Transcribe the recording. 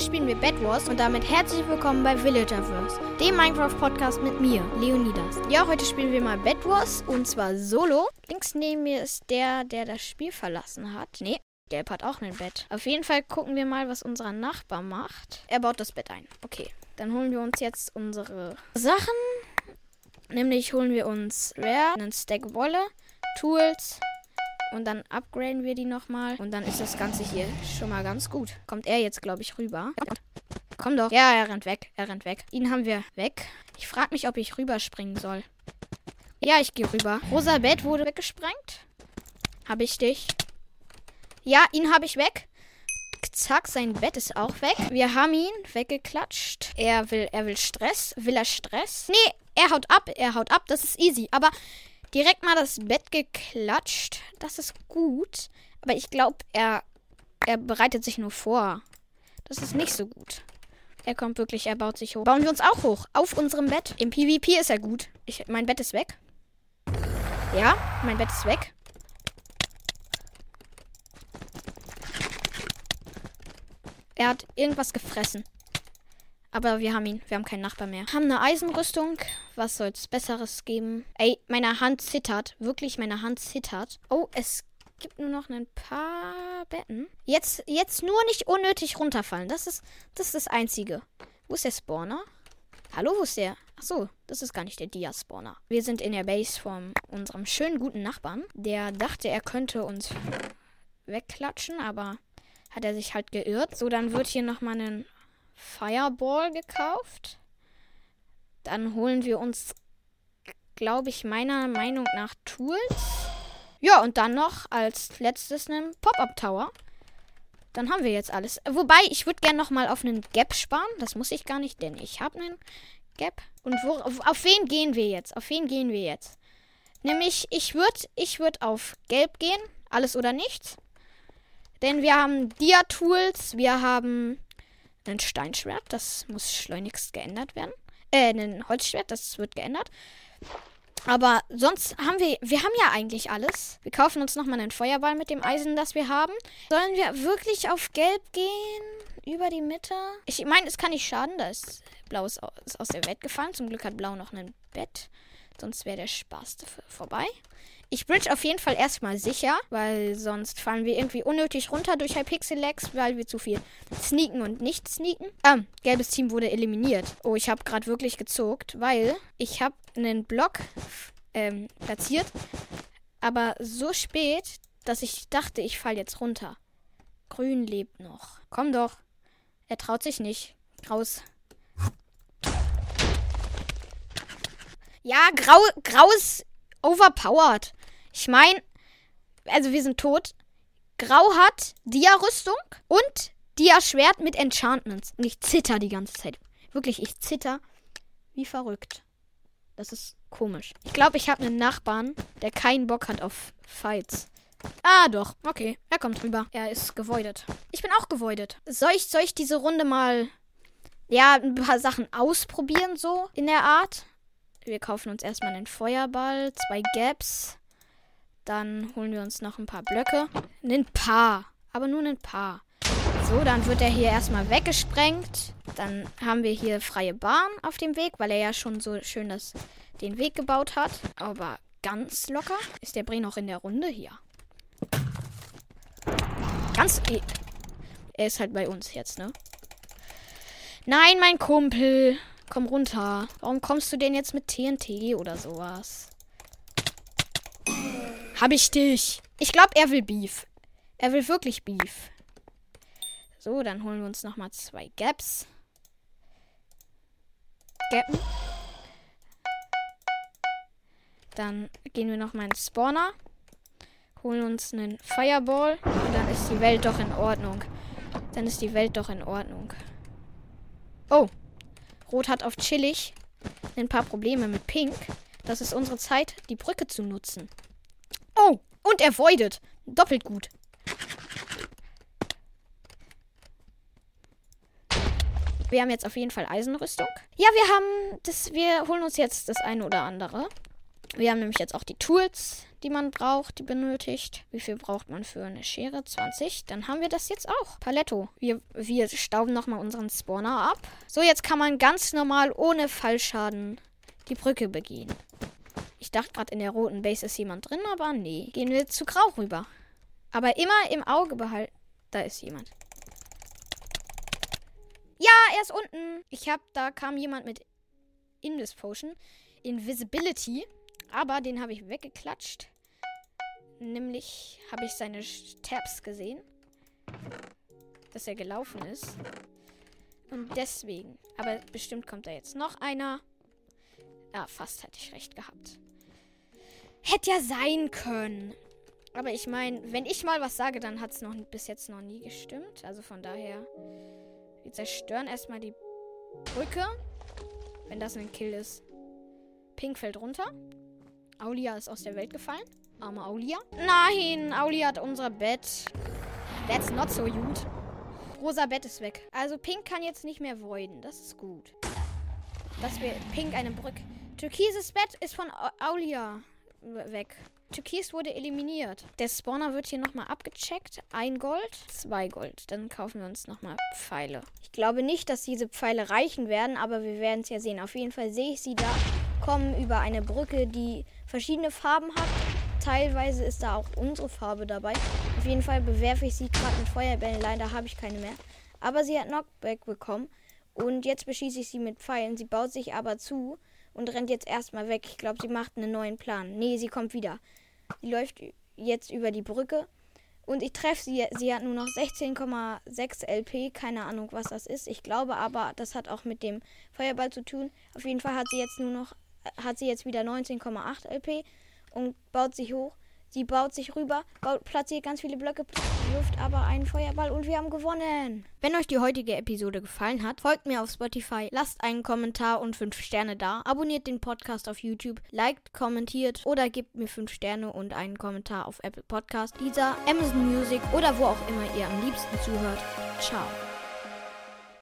heute spielen wir Bed Wars und damit herzlich willkommen bei Villagerverse, dem Minecraft-Podcast mit mir, Leonidas. Ja, heute spielen wir mal Bed Wars und zwar solo. Links neben mir ist der, der das Spiel verlassen hat. Nee, Gelb hat auch ein Bett. Auf jeden Fall gucken wir mal, was unser Nachbar macht. Er baut das Bett ein. Okay, dann holen wir uns jetzt unsere Sachen. Nämlich holen wir uns Rare, einen Stack Wolle, Tools, und dann upgraden wir die nochmal. Und dann ist das Ganze hier schon mal ganz gut. Kommt er jetzt, glaube ich, rüber. Komm doch. Ja, er rennt weg. Er rennt weg. Ihn haben wir weg. Ich frage mich, ob ich rüberspringen soll. Ja, ich gehe rüber. Rosa Bett wurde weggesprengt. Habe ich dich. Ja, ihn habe ich weg. Zack, sein Bett ist auch weg. Wir haben ihn weggeklatscht. Er will, er will Stress. Will er Stress? Nee, er haut ab. Er haut ab. Das ist easy. Aber direkt mal das Bett geklatscht. Das ist gut. Aber ich glaube, er, er bereitet sich nur vor. Das ist nicht so gut. Er kommt wirklich, er baut sich hoch. Bauen wir uns auch hoch. Auf unserem Bett. Im PvP ist er gut. Ich, mein Bett ist weg. Ja, mein Bett ist weg. Er hat irgendwas gefressen. Aber wir haben ihn. Wir haben keinen Nachbar mehr. Haben eine Eisenrüstung. Was soll es Besseres geben? Ey, meine Hand zittert. Wirklich, meine Hand zittert. Oh, es gibt nur noch ein paar Betten. Jetzt, jetzt nur nicht unnötig runterfallen. Das ist, das ist das Einzige. Wo ist der Spawner? Hallo, wo ist der? Ach so, das ist gar nicht der Dia-Spawner. Wir sind in der Base von unserem schönen guten Nachbarn. Der dachte, er könnte uns wegklatschen, aber hat er sich halt geirrt. So, dann wird hier nochmal ein Fireball gekauft. Dann holen wir uns, glaube ich, meiner Meinung nach Tools. Ja, und dann noch als letztes einen Pop-Up Tower. Dann haben wir jetzt alles. Wobei, ich würde gerne noch mal auf einen Gap sparen. Das muss ich gar nicht, denn ich habe einen Gap. Und wo, auf, auf, wen gehen wir jetzt? Auf wen gehen wir jetzt? Nämlich, ich würde ich würd auf Gelb gehen. Alles oder nichts. Denn wir haben Dia-Tools, wir haben ein Steinschwert, das muss schleunigst geändert werden. Äh, ein Holzschwert, das wird geändert. Aber sonst haben wir, wir haben ja eigentlich alles. Wir kaufen uns nochmal einen Feuerball mit dem Eisen, das wir haben. Sollen wir wirklich auf Gelb gehen? Über die Mitte? Ich meine, es kann nicht schaden, da ist Blau ist aus der Welt gefallen. Zum Glück hat Blau noch ein Bett. Sonst wäre der Spaß vorbei. Ich bridge auf jeden Fall erstmal sicher, weil sonst fallen wir irgendwie unnötig runter durch Hypixel-Lags, weil wir zu viel sneaken und nicht sneaken. Ähm, gelbes Team wurde eliminiert. Oh, ich habe gerade wirklich gezuckt, weil ich habe einen Block ähm, platziert, aber so spät, dass ich dachte, ich falle jetzt runter. Grün lebt noch. Komm doch. Er traut sich nicht. Raus. Ja, grau, graues overpowered. Ich meine, also wir sind tot. Grau hat Dia-Rüstung und Dia-Schwert mit Enchantments. Und ich zitter die ganze Zeit. Wirklich, ich zitter wie verrückt. Das ist komisch. Ich glaube, ich habe einen Nachbarn, der keinen Bock hat auf Fights. Ah, doch. Okay, er kommt rüber. Er ist gevoidet. Ich bin auch gevoidet. Soll ich, soll ich diese Runde mal, ja, ein paar Sachen ausprobieren, so in der Art? Wir kaufen uns erstmal einen Feuerball, zwei Gaps. Dann holen wir uns noch ein paar Blöcke. Ein paar. Aber nur ein paar. So, dann wird er hier erstmal weggesprengt. Dann haben wir hier freie Bahn auf dem Weg, weil er ja schon so schön das, den Weg gebaut hat. Aber ganz locker. Ist der Brie noch in der Runde hier? Ganz. Er ist halt bei uns jetzt, ne? Nein, mein Kumpel. Komm runter. Warum kommst du denn jetzt mit TNT oder sowas? Hab ich dich. Ich glaube, er will Beef. Er will wirklich Beef. So, dann holen wir uns nochmal zwei Gaps. Gappen. Dann gehen wir nochmal ins Spawner. Holen uns einen Fireball. Und dann ist die Welt doch in Ordnung. Dann ist die Welt doch in Ordnung. Oh, Rot hat auf chillig ein paar Probleme mit Pink. Das ist unsere Zeit, die Brücke zu nutzen. Oh, und er voidet. Doppelt gut. Wir haben jetzt auf jeden Fall Eisenrüstung. Ja, wir haben das. Wir holen uns jetzt das eine oder andere. Wir haben nämlich jetzt auch die Tools, die man braucht, die benötigt. Wie viel braucht man für eine Schere? 20. Dann haben wir das jetzt auch. Paletto. Wir, wir stauben nochmal unseren Spawner ab. So, jetzt kann man ganz normal ohne Fallschaden die Brücke begehen. Ich dachte gerade, in der roten Base ist jemand drin, aber nee. Gehen wir zu Grau rüber. Aber immer im Auge behalten. Da ist jemand. Ja, er ist unten. Ich hab, da kam jemand mit Invis Potion. Invisibility. Aber den habe ich weggeklatscht. Nämlich habe ich seine Tabs gesehen. Dass er gelaufen ist. Und deswegen. Aber bestimmt kommt da jetzt noch einer. Ja, fast hätte ich recht gehabt. Hätte ja sein können. Aber ich meine, wenn ich mal was sage, dann hat es noch bis jetzt noch nie gestimmt. Also von daher. Wir zerstören erstmal die Brücke. Wenn das ein Kill ist. Pink fällt runter. Aulia ist aus der Welt gefallen. Arme Aulia. Nein, Aulia hat unser Bett. That's not so gut. Rosa Bett ist weg. Also Pink kann jetzt nicht mehr voiden. Das ist gut. Dass wir Pink eine Brücke. Türkises Bett ist von Aulia weg. Türkis wurde eliminiert. Der Spawner wird hier nochmal abgecheckt. Ein Gold, zwei Gold. Dann kaufen wir uns nochmal Pfeile. Ich glaube nicht, dass diese Pfeile reichen werden, aber wir werden es ja sehen. Auf jeden Fall sehe ich sie da kommen über eine Brücke, die verschiedene Farben hat. Teilweise ist da auch unsere Farbe dabei. Auf jeden Fall bewerfe ich sie gerade mit Feuerbällen. Leider habe ich keine mehr. Aber sie hat Knockback bekommen. Und jetzt beschieße ich sie mit Pfeilen. Sie baut sich aber zu und rennt jetzt erstmal weg. Ich glaube, sie macht einen neuen Plan. Nee, sie kommt wieder. Sie läuft jetzt über die Brücke. Und ich treffe sie. Sie hat nur noch 16,6 LP. Keine Ahnung, was das ist. Ich glaube aber, das hat auch mit dem Feuerball zu tun. Auf jeden Fall hat sie jetzt nur noch, hat sie jetzt wieder 19,8 LP und baut sich hoch. Sie baut sich rüber, baut, platziert ganz viele Blöcke, wirft aber einen Feuerball und wir haben gewonnen. Wenn euch die heutige Episode gefallen hat, folgt mir auf Spotify, lasst einen Kommentar und 5 Sterne da, abonniert den Podcast auf YouTube, liked, kommentiert oder gebt mir 5 Sterne und einen Kommentar auf Apple Podcast, dieser Amazon Music oder wo auch immer ihr am liebsten zuhört. Ciao.